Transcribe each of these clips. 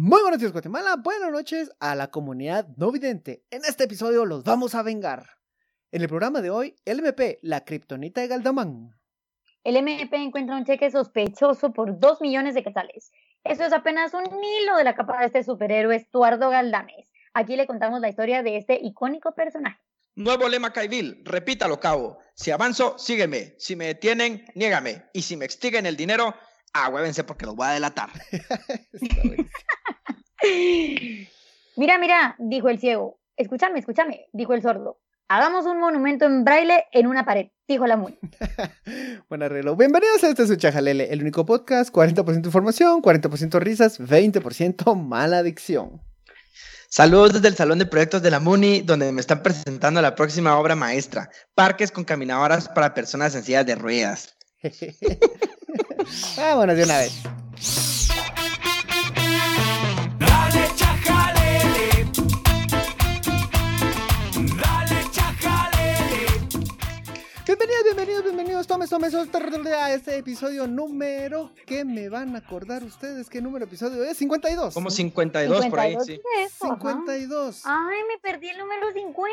Muy buenos días, Guatemala. Buenas noches a la comunidad no vidente. En este episodio los vamos a vengar. En el programa de hoy, el MP, la kriptonita de Galdamán. El MP encuentra un cheque sospechoso por 2 millones de quetzales. Eso es apenas un hilo de la capa de este superhéroe Estuardo Galdames. Aquí le contamos la historia de este icónico personaje. Nuevo lema Caibil, repítalo, cabo. Si avanzo, sígueme. Si me detienen, niégame. Y si me extiguen el dinero, ahuévense porque los voy a delatar. mira, mira, dijo el ciego. Escúchame, escúchame, dijo el sordo. Hagamos un monumento en braille en una pared, dijo la muy. Buen arreglo. Bienvenidos a este su Chajalele, el único podcast, 40% información, 40% risas, 20% mala adicción. Saludos desde el Salón de Proyectos de la MUNI, donde me están presentando la próxima obra maestra, Parques con caminadoras para personas sencillas de ruedas. Vámonos de una vez. Bienvenidos, bienvenidos, tomes, tomes, a este episodio número que me van a acordar ustedes qué número episodio es, 52. Como 52, por ahí, sí. 52. Ay, me perdí el número 50.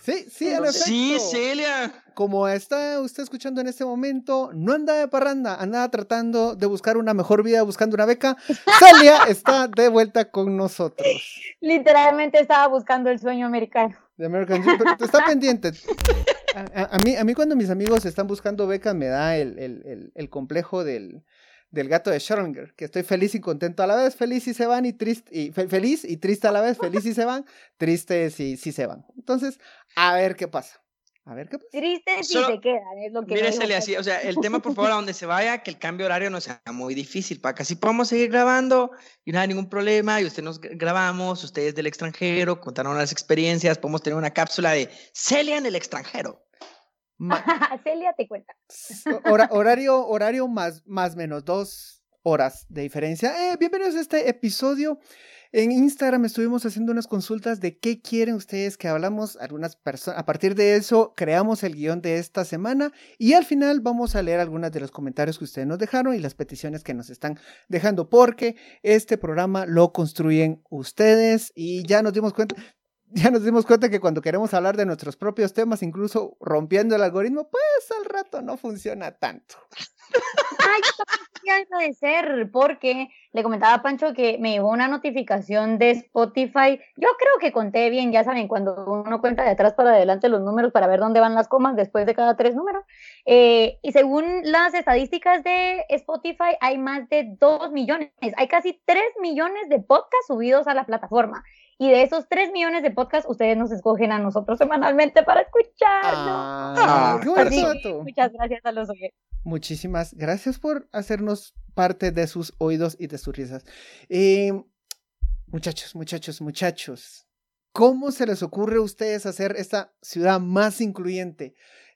Sí, sí, en efecto. Sí, Celia. Como está usted escuchando en este momento, no anda de parranda, andaba tratando de buscar una mejor vida buscando una beca. Celia está de vuelta con nosotros. Literalmente estaba buscando el sueño americano. De American Dream, pero está pendiente. A, mí, a mí cuando mis amigos están buscando becas me da el, el, el, complejo del, del, gato de Schrödinger, que estoy feliz y contento a la vez, feliz y se van y triste, y feliz y triste a la vez, feliz y se van, tristes y sí se van. Entonces, a ver qué pasa. A ver qué pasa. Tristes y se quedan, es lo que Míresele así, o sea, el tema, por favor, a donde se vaya, que el cambio horario no sea muy difícil, para que así podamos seguir grabando y no hay ningún problema, y usted nos grabamos, ustedes del extranjero, contaron las experiencias, podemos tener una cápsula de Celia en el extranjero. Celia te cuenta. horario, horario más, más menos dos horas de diferencia. Eh, bienvenidos a este episodio. En Instagram estuvimos haciendo unas consultas de qué quieren ustedes que hablamos. Algunas personas, a partir de eso, creamos el guion de esta semana y al final vamos a leer algunos de los comentarios que ustedes nos dejaron y las peticiones que nos están dejando, porque este programa lo construyen ustedes y ya nos dimos cuenta ya nos dimos cuenta que cuando queremos hablar de nuestros propios temas, incluso rompiendo el algoritmo, pues al rato no funciona tanto. Ay, yo agradecer porque le comentaba a Pancho que me llegó una notificación de Spotify. Yo creo que conté bien, ya saben, cuando uno cuenta de atrás para adelante los números para ver dónde van las comas después de cada tres números. Eh, y según las estadísticas de Spotify, hay más de dos millones, hay casi tres millones de podcasts subidos a la plataforma. Y de esos 3 millones de podcasts, ustedes nos escogen a nosotros semanalmente para escucharnos. Ah, muchas gracias a los oyentes. Muchísimas gracias por hacernos parte de sus oídos y de sus risas. Eh, muchachos, muchachos, muchachos, ¿cómo se les ocurre a ustedes hacer esta ciudad más incluyente?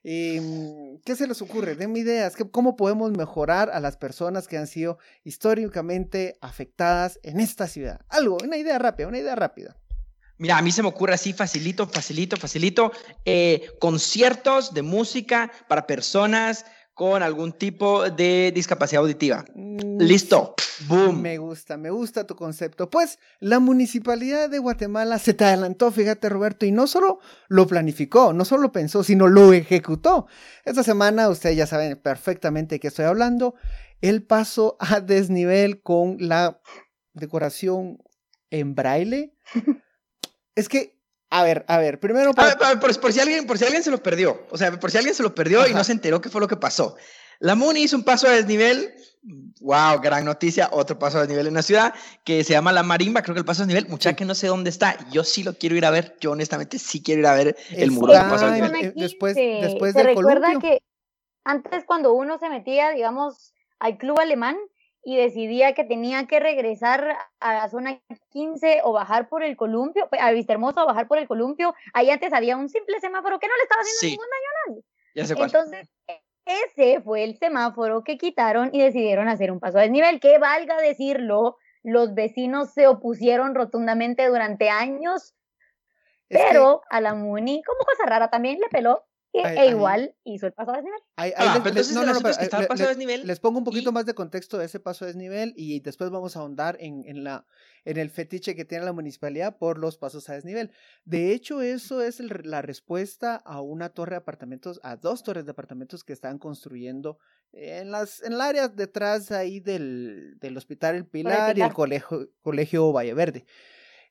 Em, ¿Qué se les ocurre? Denme ideas. ¿Cómo podemos mejorar a las personas que han sido históricamente afectadas en esta ciudad? Algo, una idea rápida, una idea rápida. Mira, a mí se me ocurre así, facilito, facilito, facilito, eh, conciertos de música para personas con algún tipo de discapacidad auditiva. Mm, Listo. Boom. Me gusta, me gusta tu concepto. Pues la municipalidad de Guatemala se te adelantó, fíjate Roberto, y no solo lo planificó, no solo lo pensó, sino lo ejecutó. Esta semana, ustedes ya saben perfectamente de qué estoy hablando, el paso a desnivel con la decoración en braille. es que a ver, a ver, primero. por, si alguien, por si alguien se lo perdió. O sea, por si alguien se lo perdió y no se enteró qué fue lo que pasó. La MUNI hizo un paso a desnivel. Wow, gran noticia. Otro paso a desnivel en la ciudad que se llama La Marimba. Creo que el paso a desnivel, mucha que no sé dónde está. Yo sí lo quiero ir a ver. Yo honestamente sí quiero ir a ver el muro del paso a desnivel. Después, después ¿Se recuerda que antes cuando uno se metía, digamos, al club alemán, y decidía que tenía que regresar a la zona 15 o bajar por el columpio, a Vistahermosa o bajar por el columpio, ahí antes había un simple semáforo que no le estaba haciendo ningún daño a nadie. Ya sé Entonces, ese fue el semáforo que quitaron y decidieron hacer un paso a desnivel, que valga decirlo, los vecinos se opusieron rotundamente durante años, pero a la MUNI, como cosa rara también, le peló e igual hizo el paso a desnivel. les, pongo un poquito más de contexto de ese paso a desnivel y después vamos a ahondar en, en, la, en el fetiche que tiene la municipalidad por los pasos a desnivel. De hecho, eso es la respuesta a una torre de apartamentos, a dos torres de apartamentos que están construyendo en, las, en el área detrás ahí del, del Hospital El Pilar, y el Colegio, colegio Valle Verde.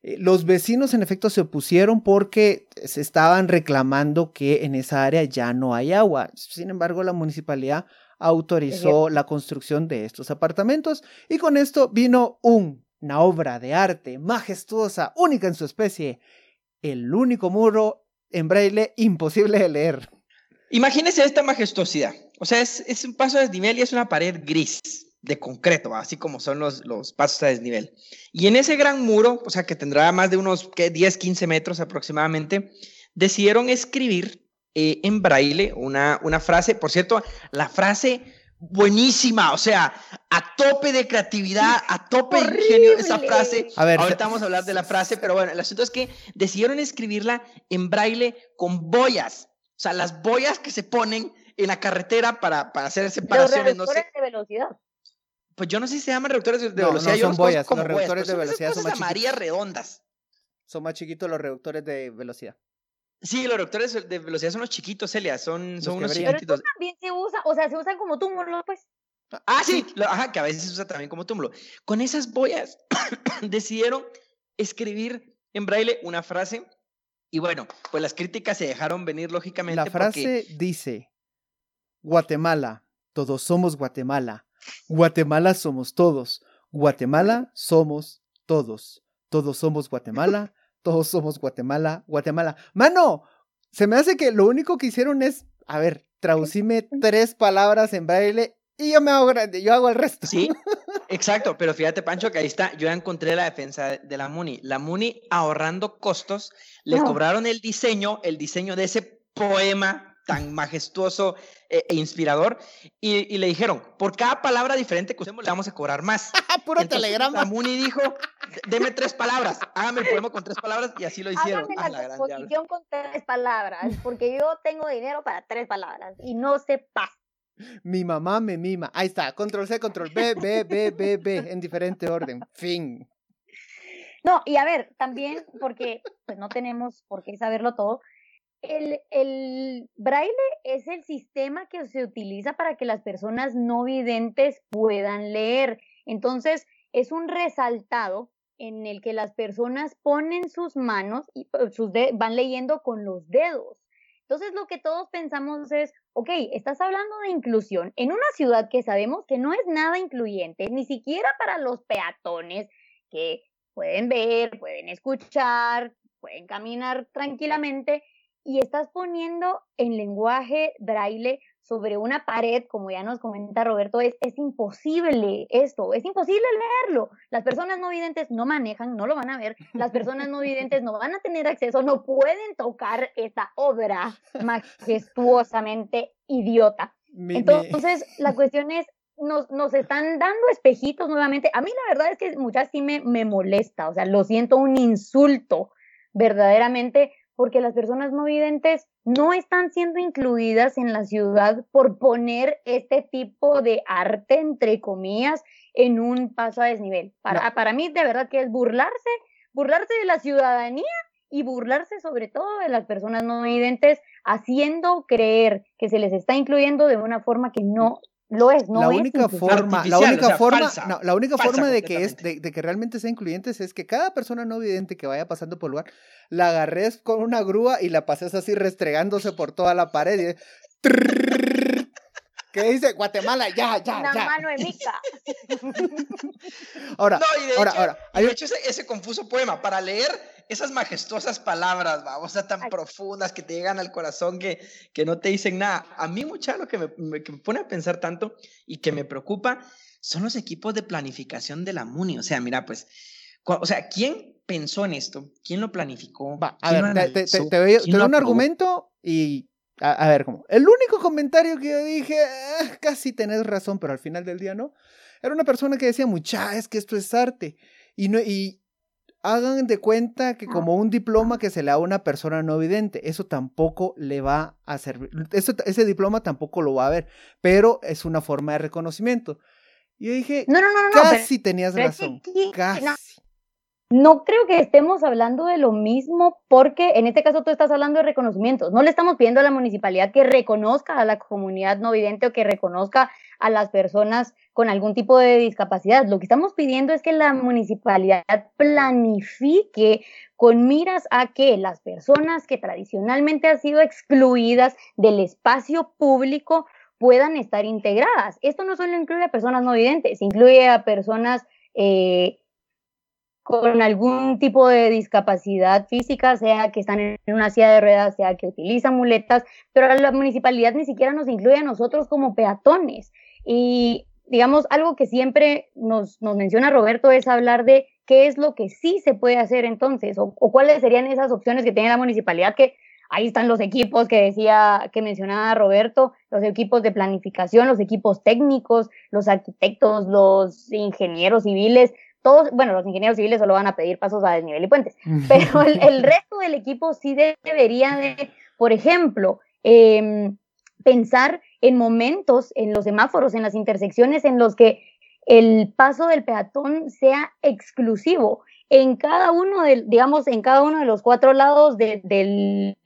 Eh, los vecinos en efecto se opusieron porque se estaban reclamando que en esa área ya no hay agua. Sin embargo, la municipalidad autorizó la construcción de estos apartamentos y con esto vino una obra de arte majestuosa, única en su especie, el único muro en braille imposible de leer. Imagínese esta majestuosidad. O sea, es, es un paso de desnivel y es una pared gris de concreto, así como son los, los pasos a desnivel. Y en ese gran muro, o sea, que tendrá más de unos 10, 15 metros aproximadamente, decidieron escribir eh, en braille una, una frase, por cierto, la frase buenísima, o sea, a tope de creatividad, a tope de ingenio esa frase. A ver, ahorita vamos a hablar de la frase, pero bueno, el asunto es que decidieron escribirla en braille con boyas, o sea, las boyas que se ponen en la carretera para, para hacer separaciones, no sé. de velocidad. Pues yo no sé si se llaman reductores de velocidad. No, son boyas. Los reductores de velocidad son más chiquitos. redondas. Son más chiquitos los reductores de velocidad. Sí, los reductores de velocidad son los chiquitos, Celia, son, son unos chiquititos. Pero también se usa, o sea, se usan como túmulos, pues. Ah, sí, ajá, que a veces se usa también como túmulo. Con esas boyas decidieron escribir en braille una frase y bueno, pues las críticas se dejaron venir lógicamente. La frase dice, Guatemala, todos somos Guatemala, Guatemala somos todos. Guatemala somos todos. Todos somos Guatemala. Todos somos Guatemala. Guatemala. Mano, se me hace que lo único que hicieron es, a ver, traducime tres palabras en braille y yo me hago grande, yo hago el resto. Sí, exacto, pero fíjate, Pancho, que ahí está, yo ya encontré la defensa de la MUNI. La MUNI ahorrando costos, le cobraron el diseño, el diseño de ese poema tan majestuoso e, e inspirador. Y, le dijeron, por cada palabra diferente que usemos, le vamos a cobrar más. Puro Entonces, telegrama. Muni dijo, deme tres palabras, hágame el poema con tres palabras, y así lo hicieron. Hágame la, composición con tres palabras, porque yo tengo dinero para tres palabras, y no se pasa. Mi mamá me mima. Ahí está, control C, control B, B, B, B, B, en diferente orden. Fin. No, y a ver, también, porque pues no tenemos por qué saberlo todo, el, el, braille es el sistema que se utiliza para que las personas no videntes puedan leer. Entonces, es un resaltado en el que las personas ponen sus manos y eh, sus van leyendo con los dedos. Entonces, lo que todos pensamos es, ok, estás hablando de inclusión en una ciudad que sabemos que no es nada incluyente, ni siquiera para los peatones que pueden ver, pueden escuchar, pueden caminar tranquilamente y estás poniendo en lenguaje braille sobre una pared, como ya nos comenta Roberto, es, es imposible esto, es imposible leerlo. Las personas no videntes no manejan, no lo van a ver, las personas no videntes no van a tener acceso, no pueden tocar esta obra majestuosamente idiota. Entonces, la cuestión es, nos, nos, están dando espejitos nuevamente. A mí la verdad es que muchas sí me, me molesta, o sea, lo siento un insulto verdaderamente porque las personas no videntes no están siendo incluidas en la ciudad por poner este tipo de arte, entre comillas, en un paso a desnivel. Para, para mí, de verdad que es burlarse, burlarse de la ciudadanía y burlarse sobre todo de las personas no videntes, haciendo creer que se les está incluyendo de una forma que no lo es, no la única forma, la única forma, la única forma de que es, de, que realmente sea incluyentes es que cada persona no vidente que vaya pasando por el lugar, la agarres con una grúa y la pases así restregándose por toda la pared y que dice Guatemala, ya, ya, Una ya. mano de mica. ahora, ahora, ahora. Hay... De hecho, ese, ese, confuso poema, para leer esas majestuosas palabras, vamos, a tan profundas que te llegan al corazón que, que no te dicen nada. A mí, mucha lo que me, que me pone a pensar tanto y que me preocupa son los equipos de planificación de la MUNI. O sea, mira, pues, o sea, ¿quién pensó en esto? ¿Quién lo planificó? Va, a ver, te, te, te, doy un argumento y a, ver, como, el único comentario que yo dije, ah, casi tenés razón, pero al final del día no, era una persona que decía, mucha, es que esto es arte. Y, no, y hagan de cuenta que como un diploma que se le da a una persona no vidente, eso tampoco le va a servir, ese diploma tampoco lo va a ver, pero es una forma de reconocimiento. Y yo dije, no, no, no, casi tenías razón, casi. No creo que estemos hablando de lo mismo porque en este caso tú estás hablando de reconocimientos. No le estamos pidiendo a la municipalidad que reconozca a la comunidad no vidente o que reconozca a las personas con algún tipo de discapacidad. Lo que estamos pidiendo es que la municipalidad planifique con miras a que las personas que tradicionalmente han sido excluidas del espacio público puedan estar integradas. Esto no solo incluye a personas no videntes, incluye a personas eh, con algún tipo de discapacidad física, sea que están en una silla de ruedas, sea que utilizan muletas, pero la municipalidad ni siquiera nos incluye a nosotros como peatones. Y digamos, algo que siempre nos, nos menciona Roberto es hablar de qué es lo que sí se puede hacer entonces, o, o, cuáles serían esas opciones que tiene la municipalidad, que ahí están los equipos que decía, que mencionaba Roberto, los equipos de planificación, los equipos técnicos, los arquitectos, los ingenieros civiles, todos, bueno, los ingenieros civiles solo van a pedir pasos a desnivel y puentes, pero el, resto del equipo sí debería de, por ejemplo, em, pensar en momentos, en los semáforos, en las intersecciones en los que el paso del peatón sea exclusivo en cada uno de, digamos, en cada uno de los cuatro lados del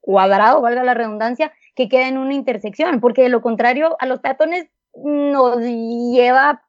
cuadrado, valga la redundancia, que queda en una intersección, porque de lo contrario a los peatones nos lleva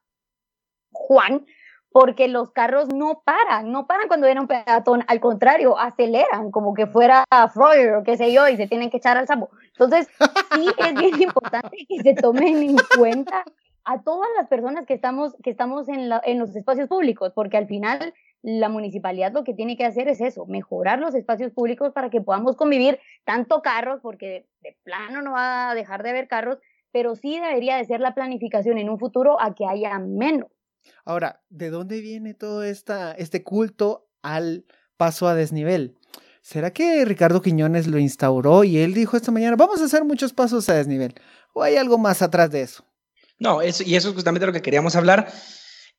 Juan porque los carros no paran, no paran cuando viene un peatón, al contrario, aceleran como que fuera Freud o qué sé yo, y se tienen que echar al sapo. Entonces, sí es bien importante que se tomen en cuenta a todas las personas que estamos, que estamos en, en los espacios públicos, porque al final la municipalidad lo que tiene que hacer es eso, mejorar los espacios públicos para que podamos convivir tanto carros, porque de plano no va a dejar de haber carros, pero sí debería de ser la planificación en un futuro a que haya menos. Ahora, ¿de dónde viene todo este culto al paso a desnivel? ¿Será que Ricardo Quiñones lo instauró y él dijo esta mañana, vamos a hacer muchos pasos a desnivel? ¿O hay algo más atrás de eso? No, eso, y eso es justamente lo que queríamos hablar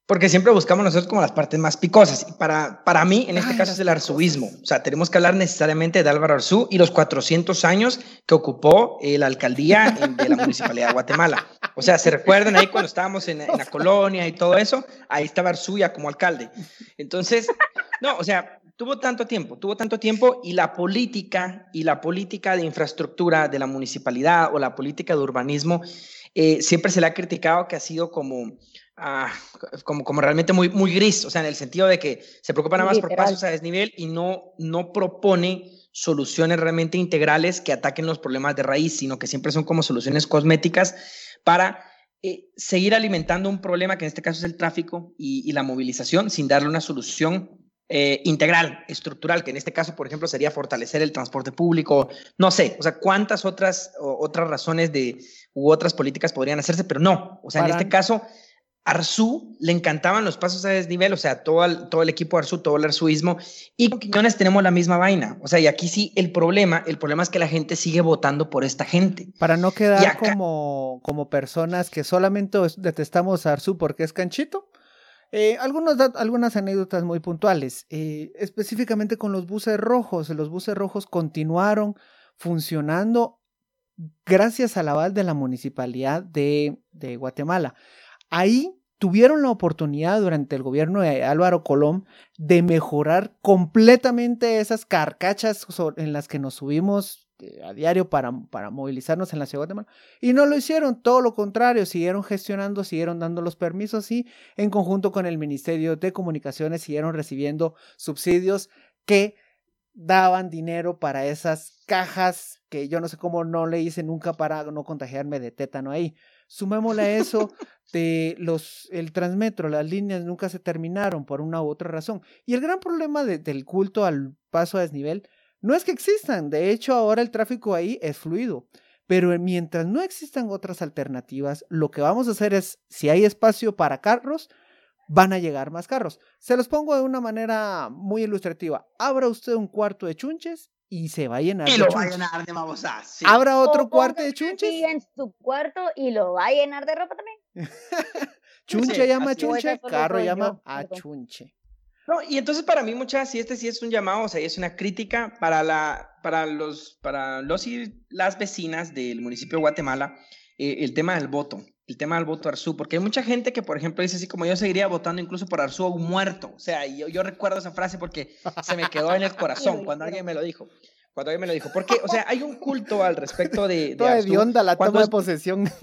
porque siempre buscamos nosotros como las partes más picosas. Y para, para mí, en este caso, es el arzubismo. O sea, tenemos que hablar necesariamente de Álvaro Arzú y los 400 años que ocupó eh, la alcaldía de la Municipalidad de Guatemala. O sea, ¿se recuerdan ahí cuando estábamos en, en la colonia y todo eso? Ahí estaba Arzú ya como alcalde. Entonces, no, o sea, tuvo tanto tiempo, tuvo tanto tiempo y la política y la política de infraestructura de la municipalidad o la política de urbanismo eh, siempre se le ha criticado que ha sido como Ah, como, como realmente muy, muy gris, o sea, en el sentido de que se preocupa nada más por pasos a desnivel y no, no propone soluciones realmente integrales que ataquen los problemas de raíz, sino que siempre son como soluciones cosméticas para eh, seguir alimentando un problema que en este caso es el tráfico y, la movilización sin darle una solución eh, integral, estructural, que en este caso, por ejemplo, sería fortalecer el transporte público, no sé, o sea, cuántas otras, otras razones de, u otras políticas podrían hacerse, pero no, o sea, en este caso Arzú le encantaban los pasos a desnivel, o sea, todo el, todo el equipo Arzú, todo el arzuismo, y con Quiñones tenemos la misma vaina. O sea, y aquí sí el problema, el problema es que la gente sigue votando por esta gente. Para no quedar como, como personas que solamente detestamos a Arzú porque es canchito. Eh, algunos, algunas anécdotas muy puntuales, eh, específicamente con los buses rojos. Los buses rojos continuaron funcionando gracias al aval de la municipalidad de, de Guatemala. Ahí tuvieron la oportunidad durante el gobierno de Álvaro Colón de mejorar completamente esas carcachas en las que nos subimos eh, a diario para, para movilizarnos en la ciudad de Guatemala. Y no lo hicieron, todo lo contrario, siguieron gestionando, siguieron dando los permisos y en conjunto con el Ministerio de Comunicaciones siguieron recibiendo subsidios que daban dinero para esas cajas que yo no sé cómo no le hice nunca para no contagiarme de tétano ahí. Sumémosle a eso de los, el transmetro, las líneas nunca se terminaron por una u otra razón. Y el gran problema del culto al paso a desnivel no es que existan, de hecho ahora el tráfico ahí es fluido. Pero mientras no existan otras alternativas, lo que vamos a hacer es, si hay espacio para carros, van a llegar más carros. Se los pongo de una manera muy ilustrativa. Abra usted un cuarto de chunches y se va a llenar y lo va a llenar de babosas. ¿Habrá otro cuarto de chunches? en su cuarto y lo va a llenar de ropa también. chunche llama a chunche, carro llama a chunche. No, y entonces para mí muchas, si este sí es un llamado, o sea, es una crítica para la, para los, para los y las vecinas del municipio de Guatemala, eh, el tema del voto, el tema del voto Arzú, porque hay mucha gente que, por ejemplo, dice así como yo seguiría votando incluso por Arzú muerto, o sea, yo, yo recuerdo esa frase porque se me quedó en el corazón cuando alguien me lo dijo. Cuando alguien me lo dijo. Porque, o sea, hay un culto al respecto de. de Toda hedionda la toma de posesión.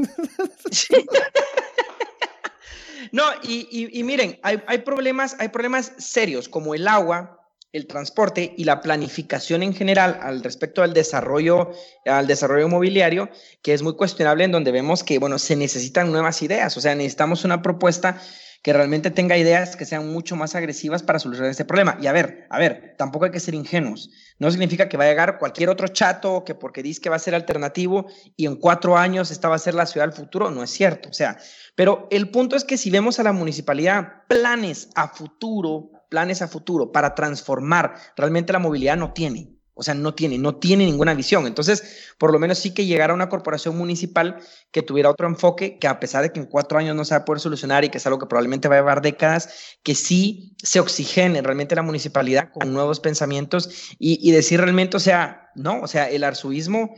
No, y, miren, hay, hay, problemas, hay problemas serios como el agua, el transporte y la planificación en general al respecto al desarrollo, al desarrollo mobiliario, que es muy cuestionable en donde vemos que, bueno, se necesitan nuevas ideas, o sea, necesitamos una propuesta que realmente tenga ideas que sean mucho más agresivas para solucionar este problema. Y a ver, a ver, tampoco hay que ser ingenuos. No significa que va a llegar cualquier otro chato que porque dice que va a ser alternativo y en cuatro años esta va a ser la ciudad del futuro. No es cierto. O sea, pero el punto es que si vemos a la municipalidad planes a futuro, planes a futuro para transformar, realmente la movilidad no tiene. O sea, no tiene, no tiene ninguna visión. Entonces, por lo menos sí que llegara a una corporación municipal que tuviera otro enfoque, que a pesar de que en cuatro años no se va a poder solucionar y que es algo que probablemente va a llevar décadas, que sí se oxigene realmente la municipalidad con nuevos pensamientos y, decir realmente, o sea, no, o sea, el arzuismo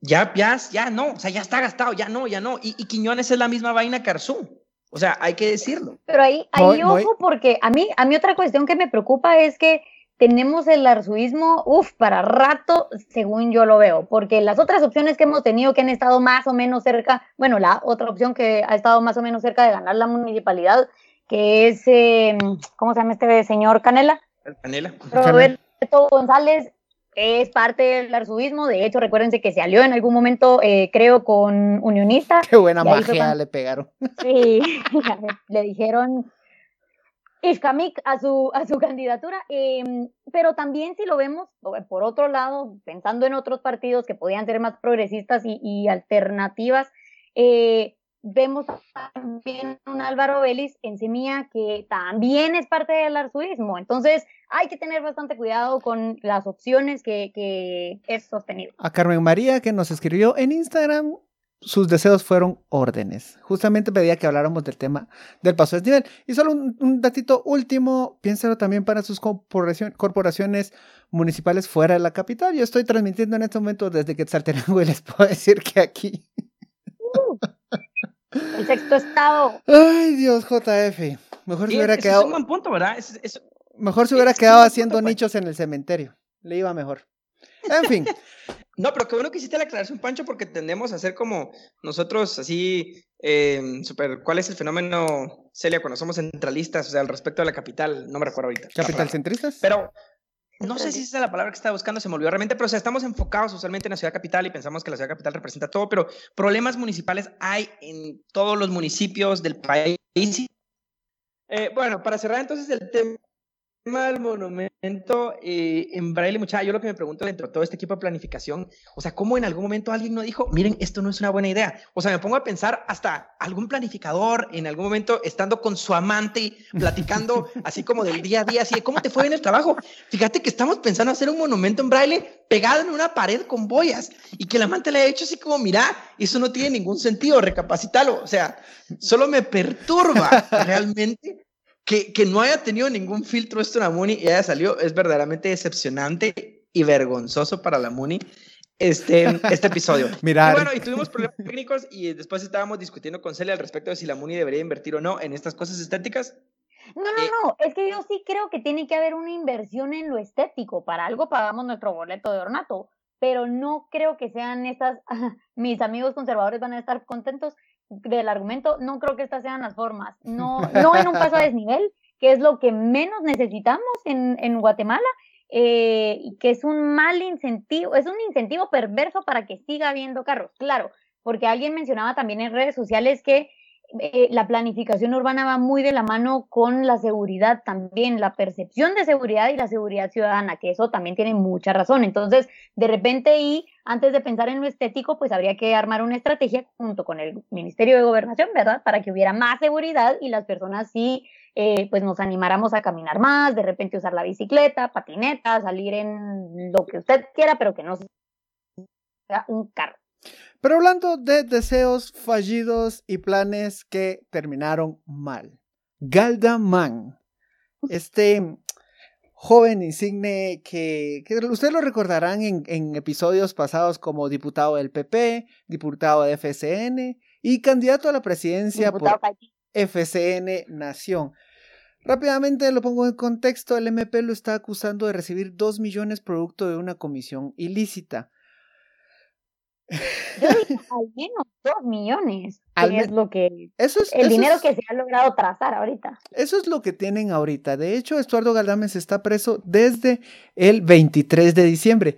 ya, ya, ya no, o sea, ya está gastado, ya no, ya no. Y, Quiñones es la misma vaina que Arzú. O sea, hay que decirlo. Pero ahí, ahí ojo, porque a mí, a mí otra cuestión que me preocupa es que tenemos el arzuismo, uff, para rato, según yo lo veo, porque las otras opciones que hemos tenido que han estado más o menos cerca, bueno, la otra opción que ha estado más o menos cerca de ganar la municipalidad, que es, em, ¿cómo se llama este señor Canela? Canela. Roberto González es parte del arzuismo, de hecho, recuérdense que se alió en algún momento, eh, creo, con Unionista. Qué buena magia le pegaron. Sí, le dijeron Iskamik a su, a su candidatura, em, pero también si lo vemos por otro lado, pensando en otros partidos que podían ser más progresistas y, alternativas, eh, vemos también un Álvaro Vélez en Semilla que también es parte del arzuismo, entonces hay que tener bastante cuidado con las opciones que, es sostenido. A Carmen María que nos escribió en Instagram sus deseos fueron órdenes. Justamente pedía que habláramos del tema del paso de nivel. Y solo un, datito último, piénsalo también para sus corporaciones municipales fuera de la capital. Yo estoy transmitiendo en este momento desde Quetzaltenango y les puedo decir que aquí... El sexto estado. Ay, Dios, JF. Mejor se hubiera quedado... Es un buen punto, ¿verdad? mejor se hubiera quedado haciendo nichos en el cementerio. Le iba mejor. En fin. No, pero qué bueno que hiciste la aclaración, Pancho, porque tendemos a ser como nosotros, así, eh, super, ¿cuál es el fenómeno, Celia, cuando somos centralistas, o sea, al respecto de la capital? No me recuerdo ahorita. ¿Capital centristas? Pero no sé si esa es la palabra que estaba buscando, se me olvidó realmente, pero o sea, estamos enfocados usualmente en la ciudad capital y pensamos que la ciudad capital representa todo, pero problemas municipales hay en todos los municipios del país. Eh, bueno, para cerrar entonces el tema tema del monumento eh, en braille, muchacha, yo lo que me pregunto dentro de todo este equipo de planificación, o sea, ¿cómo en algún momento alguien no dijo, miren, esto no es una buena idea? O sea, me pongo a pensar hasta algún planificador en algún momento estando con su amante, platicando así como del día a día, así de cómo te fue en el trabajo. Fíjate que estamos pensando hacer un monumento en braille pegado en una pared con boyas y que el amante le haya hecho así como, mira, eso no tiene ningún sentido, recapacítalo. O sea, solo me perturba realmente que, que, no haya tenido ningún filtro esto en la Muni y haya salido es verdaderamente decepcionante y vergonzoso para la Muni este, este episodio. Mira. Y bueno, y tuvimos problemas técnicos y después estábamos discutiendo con Celia al respecto de si la Muni debería invertir o no en estas cosas estéticas. No, no, eh, no, es que yo sí creo que tiene que haber una inversión en lo estético. Para algo pagamos nuestro boleto de ornato, pero no creo que sean estas, mis amigos conservadores van a estar contentos del argumento, no creo que estas sean las formas, no, no en un paso a desnivel, que es lo que menos necesitamos en, en Guatemala, eh, y que es un mal incentivo, es un incentivo perverso para que siga habiendo carros, claro, porque alguien mencionaba también en redes sociales que eh, la planificación urbana va muy de la mano con la seguridad también, la percepción de seguridad y la seguridad ciudadana, que eso también tiene mucha razón. Entonces, de repente, y antes de pensar en lo estético, pues habría que armar una estrategia junto con el Ministerio de Gobernación, ¿verdad? Para que hubiera más seguridad y las personas sí, eh, pues nos animáramos a caminar más, de repente usar la bicicleta, patineta, salir en lo que usted quiera, pero que no sea un carro. Pero hablando de deseos fallidos y planes que terminaron mal. Galdaman, este joven insigne que, que ustedes lo recordarán en, en, episodios pasados como diputado del PP, diputado de FCN y candidato a la presidencia por FCN Nación. Rápidamente lo pongo en contexto, el MP lo está acusando de recibir 2 millones producto de una comisión ilícita. Al menos 2 millones. es lo que. Eso es, el dinero que se ha logrado trazar ahorita. Eso es lo que tienen ahorita. De hecho, Estuardo Galdames está preso desde el 23 de diciembre.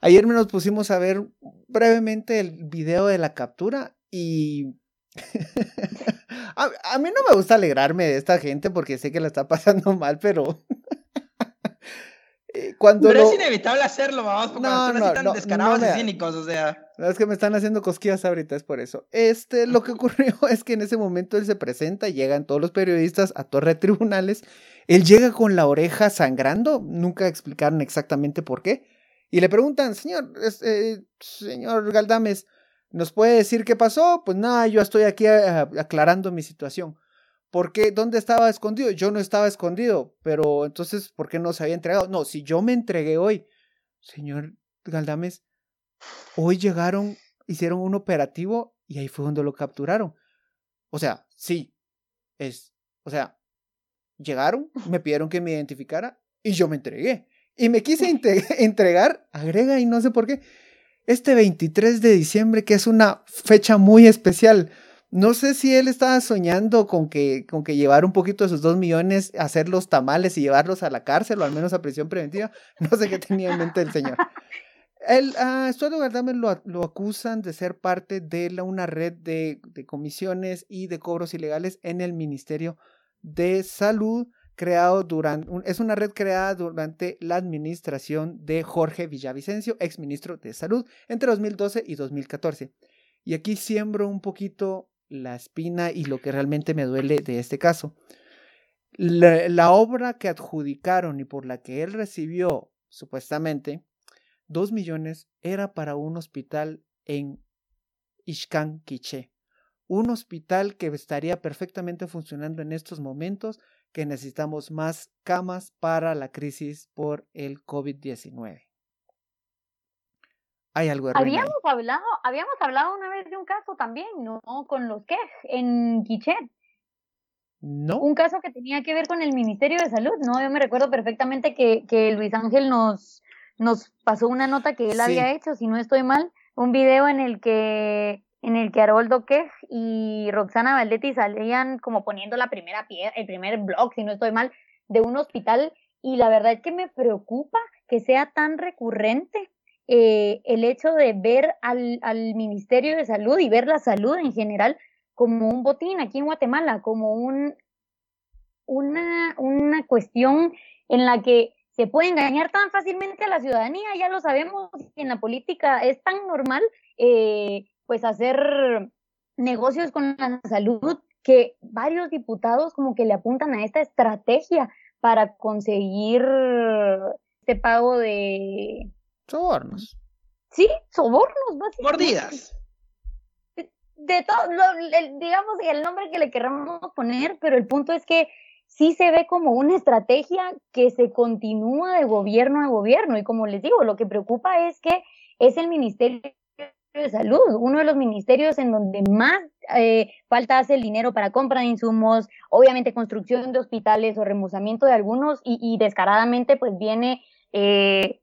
Ayer nos pusimos a ver brevemente el video de la captura y. a, mí no me gusta alegrarme de esta gente porque sé que la está pasando mal, pero. Eh, cuando Pero es inevitable hacerlo, vamos, porque no, no, tan no, descarados y cínicos, o sea. es que me están haciendo cosquillas ahorita, es por eso. Este, lo que ocurrió es que en ese momento él se presenta, llegan todos los periodistas a torre de tribunales, él llega con la oreja sangrando, nunca explicaron exactamente por qué, y le preguntan, señor, eh, señor Galdames, ¿nos puede decir qué pasó? Pues nada, yo estoy aquí eh, aclarando mi situación. ¿Por qué? ¿Dónde estaba escondido? Yo no estaba escondido, pero entonces, ¿por qué no se había entregado? No, si yo me entregué hoy, señor Galdames, hoy llegaron, hicieron un operativo y ahí fue donde lo capturaron. O sea, sí, es, o sea, llegaron, me pidieron que me identificara y yo me entregué. Y me quise entregar, agrega y no sé por qué, este 23 de diciembre, que es una fecha muy especial no sé si él estaba soñando con que, con que llevar un poquito de sus dos millones, hacer los tamales y llevarlos a la cárcel o al menos a prisión preventiva. No sé qué tenía en mente el señor. El uh, Estuardo lo, lo, acusan de ser parte de una red de, comisiones y de cobros ilegales en el Ministerio de Salud, creado durante, es una red creada durante la administración de Jorge Villavicencio, ex ministro de Salud, entre 2012 y 2014. Y aquí siembro un poquito la espina y lo que realmente me duele de este caso. La, obra que adjudicaron y por la que él recibió, supuestamente, dos millones era para un hospital en Ishkan, Quiché. Un hospital que estaría perfectamente funcionando en estos momentos, que necesitamos más camas para la crisis por el COVID-19. Hay algo Habíamos hablado, habíamos hablado una vez de un caso también, ¿no? Con los que en Quichet. No. Un caso que tenía que ver con el Ministerio de Salud, ¿no? Yo me recuerdo perfectamente que, que Luis Ángel nos, nos pasó una nota que él había hecho, si no estoy mal, un video en el que en el que Haroldo Quej y Roxana Valdetti salían como poniendo la primera piedra, el primer blog, si no estoy mal, de un hospital y la verdad es que me preocupa que sea tan recurrente eh, el hecho de ver al, al, Ministerio de Salud y ver la salud en general como un botín aquí en Guatemala, como un, una, una cuestión en la que se puede engañar tan fácilmente a la ciudadanía, ya lo sabemos, en la política es tan normal eh, pues hacer negocios con la salud que varios diputados como que le apuntan a esta estrategia para conseguir este pago de, Sobornos. Sí, sobornos, básicamente. Mordidas. De, todo, digamos el nombre que le queramos poner, pero el punto es que sí se ve como una estrategia que se continúa de gobierno a gobierno. Y como les digo, lo que preocupa es que es el Ministerio de Salud, uno de los ministerios en donde más eh, falta hace el dinero para compra de insumos, obviamente construcción de hospitales o remozamiento de algunos, y, y descaradamente pues viene eh,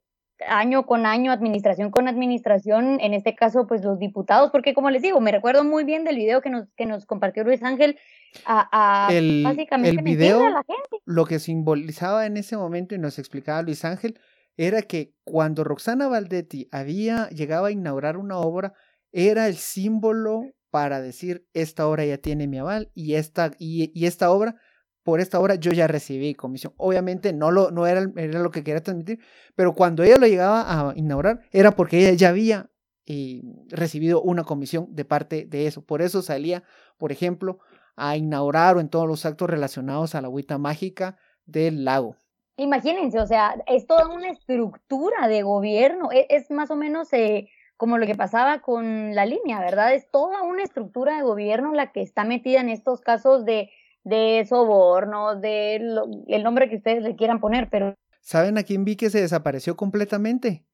año con año, administración con administración, en este caso, pues los diputados, porque como les digo, me recuerdo muy bien del video que nos, que nos compartió Luis Ángel a, el, básicamente el video, a la gente. Lo que simbolizaba en ese momento y nos explicaba Luis Ángel era que cuando Roxana Valdetti había llegado a inaugurar una obra, era el símbolo para decir esta obra ya tiene mi aval y esta, y, y esta obra por esta obra yo ya recibí comisión. Obviamente no, lo, no era, era lo que quería transmitir, pero cuando ella lo llegaba a inaugurar era porque ella ya había eh, recibido una comisión de parte de eso. Por eso salía, por ejemplo, a inaugurar o en todos los actos relacionados a la agüita mágica del lago. Imagínense, o sea, es toda una estructura de gobierno, es, es más o menos eh, como lo que pasaba con la línea, ¿verdad? Es toda una estructura de gobierno la que está metida en estos casos de de sobornos, de el nombre que ustedes le quieran poner, pero... ¿Saben a quién vi que se desapareció completamente?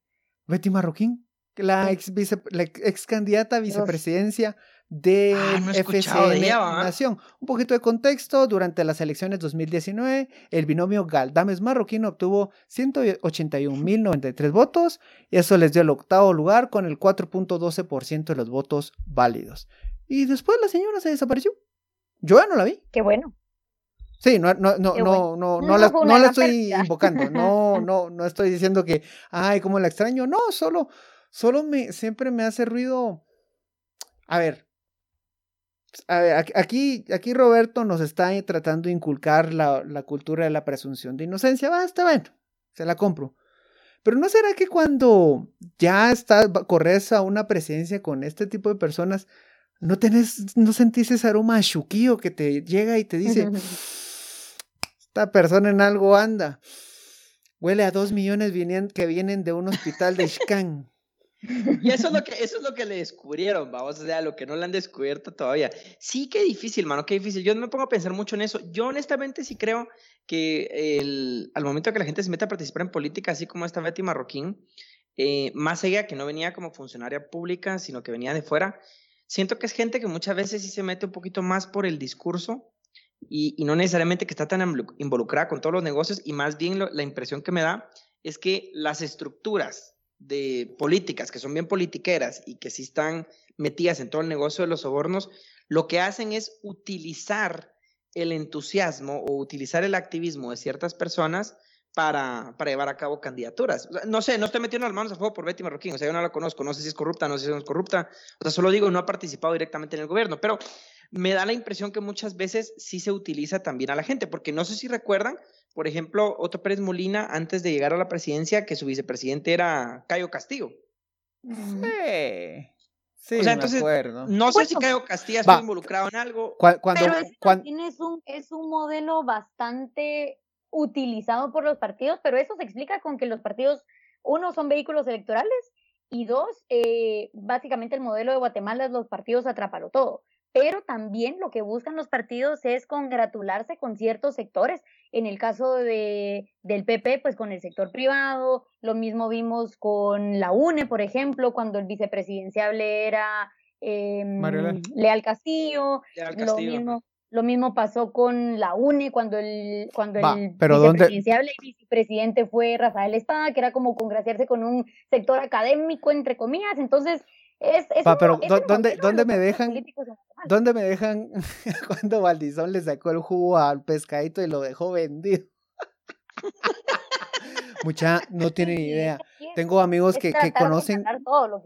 Betty Marroquín, la ex, la ex candidata a vicepresidencia de ah, FCN Nación. Un poquito de contexto, durante las elecciones 2019, el binomio Galdames Marroquín obtuvo 181.093 votos y eso les dio el octavo lugar con el 4.12% de los votos válidos. Y después la señora se desapareció. Yo ya no la vi. Qué bueno. Sí, no, no, no, no, no, no, la, no la estoy invocando, no, no, no estoy diciendo que, ay, cómo la extraño, no, solo, solo me, siempre me hace ruido. A ver, a ver, aquí, aquí Roberto nos está tratando de inculcar la, la cultura de la presunción de inocencia. Va, está bueno, se la compro. Pero ¿no será que cuando ya está, corres a una presencia con este tipo de personas, no tenés, no sentís ese aroma a que te llega y te dice, esta persona en algo anda? Huele a dos millones que vienen de un hospital de Ishkan. Y eso es lo que, eso es lo que le descubrieron, vamos, o sea, lo que no le han descubierto todavía. Sí, qué difícil, mano, qué difícil. Yo no me pongo a pensar mucho en eso. Yo honestamente sí creo que el, al momento que la gente se mete a participar en política, así como esta Betty Marroquín, eh, más allá que no venía como funcionaria pública, sino que venía de fuera, siento que es gente que muchas veces sí se mete un poquito más por el discurso y, no necesariamente que está tan involucrada con todos los negocios y más bien la impresión que me da es que las estructuras de políticas que son bien politiqueras y que sí están metidas en todo el negocio de los sobornos, lo que hacen es utilizar el entusiasmo o utilizar el activismo de ciertas personas para, para llevar a cabo candidaturas. no sé, no estoy metiendo las manos a fuego por Betty Marroquín, o sea, yo no la conozco, no sé si es corrupta, no sé si no es corrupta, o sea, solo digo, no ha participado directamente en el gobierno, pero me da la impresión que muchas veces sí se utiliza también a la gente, porque no sé si recuerdan, por ejemplo, Otto Pérez Molina, antes de llegar a la presidencia, que su vicepresidente era Cayo Castillo. Sí. Sí, o sea, entonces, no sé si Cayo Castillo está involucrado en algo. Cuando, pero también es un, es un modelo bastante utilizado por los partidos, pero eso se explica con que los partidos, uno, son vehículos electorales y dos, eh, básicamente el modelo de Guatemala es los partidos atrapalo todo. Pero también lo que buscan los partidos es congratularse con ciertos sectores. En el caso de, del PP, pues con el sector privado, lo mismo vimos con la UNE, por ejemplo, cuando el vicepresidenciable era em, Leal Castillo, Lo, mismo, lo mismo pasó con la UNE cuando el, cuando el vicepresidenciable y vicepresidente fue Rafael Espada, que era como congraciarse con un sector académico, entre comillas. Entonces, es, pero ¿dónde, ¿dónde me dejan? ¿Dónde me dejan cuando Valdizón le sacó el jugo al pescadito y lo dejó vendido? Mucha no tienen idea. Tengo amigos que, que conocen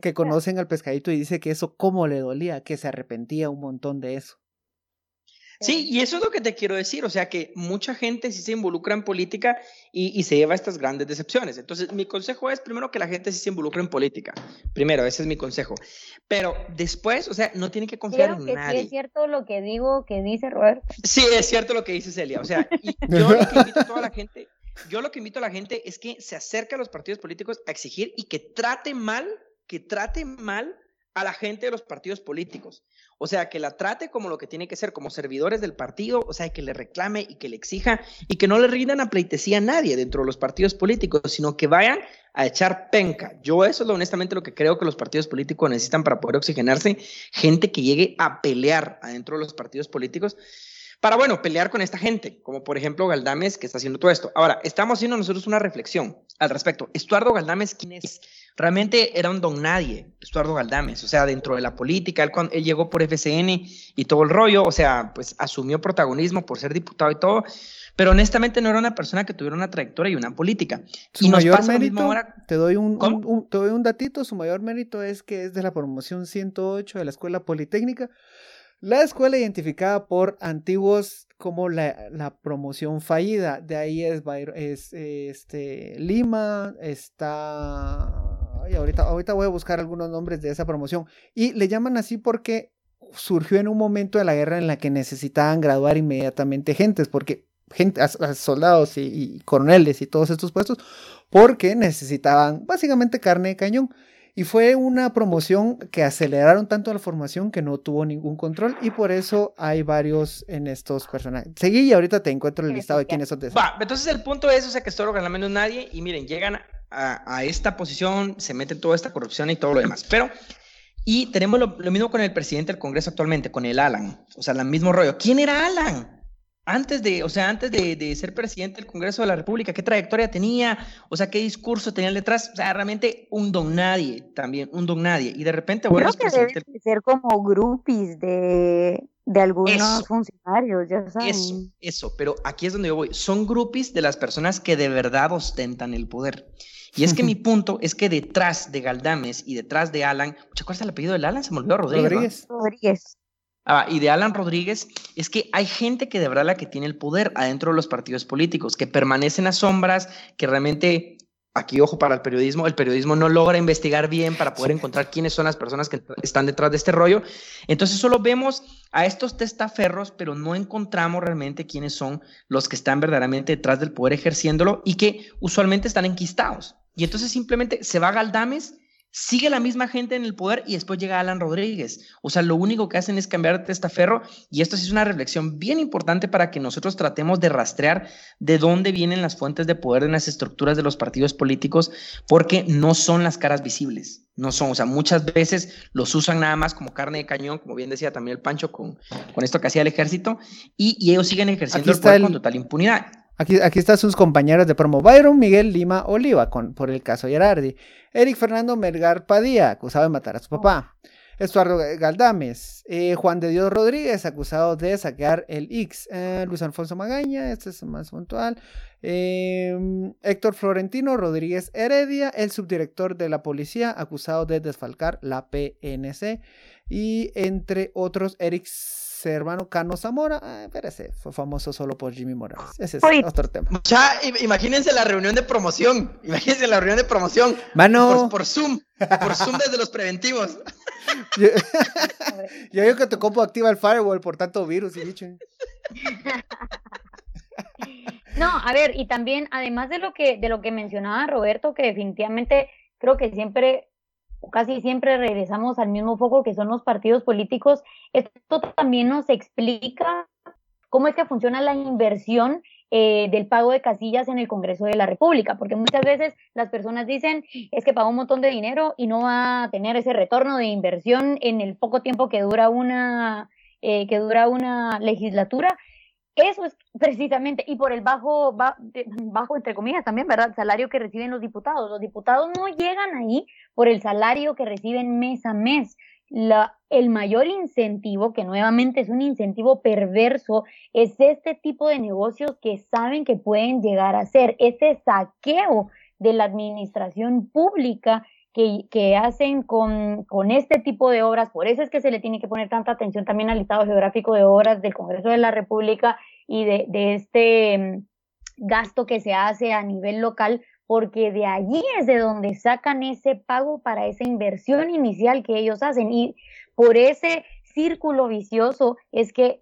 que conocen al pescadito y dice que eso cómo le dolía, que se arrepentía un montón de eso. Sí, y eso es lo que te quiero decir, o sea que mucha gente sí se involucra en política y, se lleva estas grandes decepciones. Entonces, mi consejo es primero que la gente sí se involucre en política. Primero, ese es mi consejo. Pero después, o sea, no tiene que confiar en nadie. Sí es cierto lo que digo, que dice Roberto. Sí, es cierto lo que dice Celia. O sea, yo lo que invito a toda la gente, yo lo que invito a la gente es que se acerque a los partidos políticos a exigir y que trate mal, que trate mal a la gente de los partidos políticos. O sea, que la trate como lo que tiene que ser, como servidores del partido, o sea, que le reclame y que le exija y que no le rindan a pleitesía a nadie dentro de los partidos políticos, sino que vayan a echar penca. Yo eso es lo, honestamente lo que creo que los partidos políticos necesitan para poder oxigenarse, gente que llegue a pelear adentro de los partidos políticos para, bueno, pelear con esta gente, como por ejemplo Galdames, que está haciendo todo esto. Ahora, estamos haciendo nosotros una reflexión al respecto. Estuardo Galdames, ¿quién es? Realmente era un don nadie, Estuardo Galdames, o sea, dentro de la política, él, cuando, él llegó por FCN y todo el rollo, o sea, pues asumió protagonismo por ser diputado y todo, pero honestamente no era una persona que tuviera una trayectoria y una política. Su mayor mérito, te, doy un, te doy un datito, su mayor mérito es que es de la promoción 108 de la Escuela Politécnica, la escuela identificada por antiguos como la, promoción fallida. De ahí es, es este, Lima, está... ahorita, ahorita voy a buscar algunos nombres de esa promoción. Y le llaman así porque surgió en un momento de la guerra en la que necesitaban graduar inmediatamente gentes, porque gente, soldados y, coroneles y todos estos puestos, porque necesitaban básicamente carne de cañón. Y fue una promoción que aceleraron tanto la formación que no tuvo ningún control y por eso hay varios en estos personajes. Seguí y ahorita te encuentro el listado de quiénes son de Va, entonces el punto es, o sea, que esto lo gana menos nadie y miren, llegan a, a, esta posición, se mete toda esta corrupción y todo lo demás. Pero, y tenemos lo, lo mismo con el presidente del Congreso actualmente, con el Alan. O sea, el mismo rollo. ¿Quién era Alan? Antes de, o sea, antes de, de, ser presidente del Congreso de la República, ¿qué trayectoria tenía? O sea, ¿qué discurso tenía detrás? O sea, realmente un don nadie también, un don nadie. Y de repente, bueno, Creo que presidente... deben ser como groupies de, de algunos eso, funcionarios, ya saben. Eso, eso, pero aquí es donde yo voy. Son groupies de las personas que de verdad ostentan el poder. Y es que mi punto es que detrás de Galdames y detrás de Alan, ¿cuál es el apellido del Alan? Se me olvidó Rodríguez. Rodríguez. ¿no? Rodríguez. Ah, y de Alan Rodríguez es que hay gente que de verdad la que tiene el poder adentro de los partidos políticos, que permanecen a sombras, que realmente, aquí ojo para el periodismo, el periodismo no logra investigar bien para poder encontrar quiénes son las personas que están detrás de este rollo. Entonces solo vemos a estos testaferros, pero no encontramos realmente quiénes son los que están verdaderamente detrás del poder ejerciéndolo y que usualmente están enquistados. Y entonces simplemente se va Galdames sigue la misma gente en el poder y después llega Alan Rodríguez. O sea, lo único que hacen es cambiar de testaferro y esto sí es una reflexión bien importante para que nosotros tratemos de rastrear de dónde vienen las fuentes de poder en las estructuras de los partidos políticos porque no son las caras visibles. No son, o sea, muchas veces los usan nada más como carne de cañón, como bien decía también el Pancho con, con esto que hacía el ejército, y, y ellos siguen ejerciendo el poder el... con total impunidad. Aquí, aquí están sus compañeros de promo. Byron Miguel Lima Oliva, con, por el caso Gerardi. Eric Fernando Melgar Padilla, acusado de matar a su papá. Estuardo Galdames. Eh, Juan de Dios Rodríguez, acusado de saquear el X. Eh, Luis Alfonso Magaña, este es más puntual. Eh, Héctor Florentino Rodríguez Heredia, el subdirector de la policía, acusado de desfalcar la PNC. Y entre otros, Eric hermano Cano Zamora, ah, espérese, fue famoso solo por Jimmy Morales. Ese es Oye. otro tema. Ya, imagínense la reunión de promoción. Imagínense la reunión de promoción. Mano. Por, por Zoom. Por Zoom desde los preventivos. Yo, yo digo que tu compo activa el firewall por tanto virus y dicho. No, a ver, y también, además de lo que, de lo que mencionaba Roberto, que definitivamente creo que siempre casi siempre regresamos al mismo foco que son los partidos políticos. Esto también nos explica cómo es que funciona la inversión eh, del pago de casillas en el Congreso de la República, porque muchas veces las personas dicen es que pagó un montón de dinero y no va a tener ese retorno de inversión en el poco tiempo que dura una eh, que dura una legislatura eso es precisamente, y por el bajo, bajo, entre comillas también, ¿verdad? Salario que reciben los diputados. Los diputados no llegan ahí por el salario que reciben mes a mes. La, el mayor incentivo, que nuevamente es un incentivo perverso, es este tipo de negocios que saben que pueden llegar a ser, ese saqueo de la administración pública que, hacen con, con, este tipo de obras. Por eso es que se le tiene que poner tanta atención también al listado geográfico de obras del Congreso de la República y de, de este mm, gasto que se hace a nivel local, porque de allí es de donde sacan ese pago para esa inversión inicial que ellos hacen. Y por ese círculo vicioso es que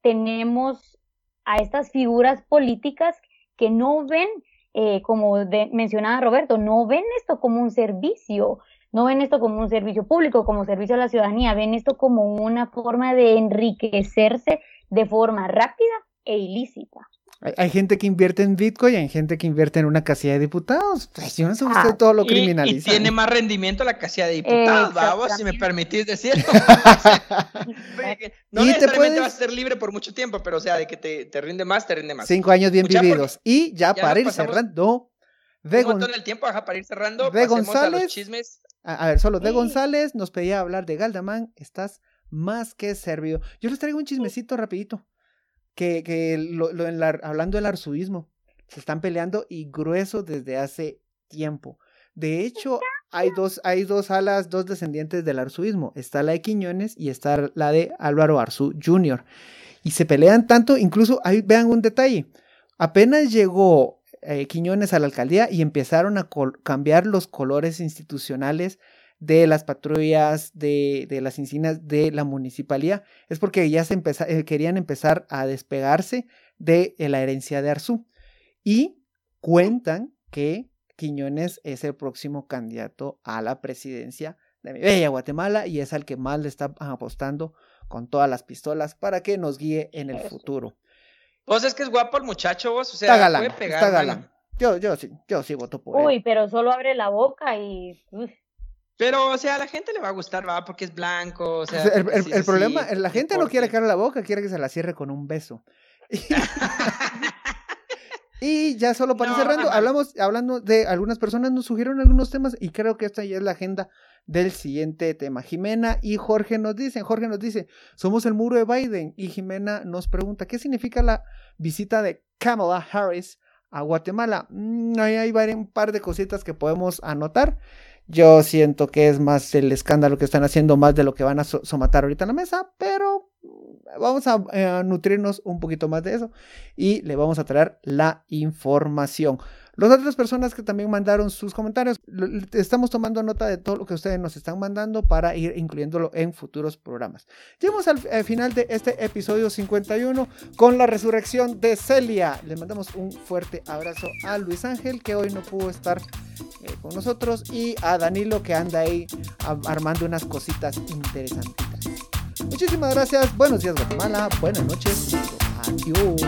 tenemos a estas figuras políticas que no ven eh, como de, mencionaba Roberto, no ven esto como un servicio, no ven esto como un servicio público, como servicio a la ciudadanía, ven esto como una forma de enriquecerse de forma rápida e ilícita. Hay, hay, gente que invierte en Bitcoin y hay gente que invierte en una casilla de diputados. Pues yo no sé usted ah, todo lo criminaliza. Y, y, tiene más rendimiento la casilla de diputados, vamos, si me permitís decirlo. no y necesariamente puedes... vas a ser libre por mucho tiempo, pero o sea, de que te, te rinde más, te rinde más. Cinco años bien Mucha vividos. Y ya, ya para ir cerrando. De un montón del tiempo, ajá, para ir cerrando. De González. A, los chismes. A, a, ver, solo de González nos pedía hablar de Galdamán. Estás más que servido. Yo les traigo un chismecito rapidito que, que lo, lo en la, hablando del arzobismo, se están peleando y grueso desde hace tiempo. De hecho, hay dos, hay dos alas, dos descendientes del arzobismo. Está la de Quiñones y está la de Álvaro Arzú Jr. Y se pelean tanto, incluso ahí vean un detalle. Apenas llegó eh, Quiñones a la alcaldía y empezaron a cambiar los colores institucionales de las patrullas, de, de las insignias de la municipalidad, es porque ya se empeza, eh, querían empezar a despegarse de eh, la herencia de Arzú. Y cuentan que Quiñones es el próximo candidato a la presidencia de mi bella Guatemala y es al que más le está apostando con todas las pistolas para que nos guíe en el futuro. Vos es que es guapo el muchacho, vos, o sea, está galán, puede pegar, está galán. Yo, yo sí, yo sí voto por él. Uy, pero solo abre la boca y. uf. Pero, o sea, a la gente le va a gustar, va, porque es blanco, o sea. el, el- sí el es problema, la gente no quiere que la boca, quiere que se la cierre con un beso. Y ya solo para No, cerrando, ajá. hablamos, hablando de algunas personas nos sugirieron algunos temas y creo que esta ya es la agenda del siguiente tema. Jimena y Jorge nos dicen, Jorge nos dice, somos el muro de Biden y Jimena nos pregunta, ¿qué significa la visita de Kamala Harris a Guatemala? Mm, ahí hay un par de cositas que podemos anotar. Yo siento que es más el escándalo que están haciendo, más de lo que van a so- somatar ahorita en la mesa, pero vamos a eh, nutrirnos un poquito más de eso y le vamos a traer la información. Las otras personas que también mandaron sus comentarios, estamos tomando nota de todo lo que ustedes nos están mandando para ir incluyéndolo en futuros programas. Llegamos al final de este episodio 51 con la resurrección de Celia. Le mandamos un fuerte abrazo a Luis Ángel que hoy no pudo estar eh, con nosotros y a Danilo que anda ahí a- armando unas cositas interesantitas. Muchísimas gracias, buenos días Guatemala, buenas noches, adiós.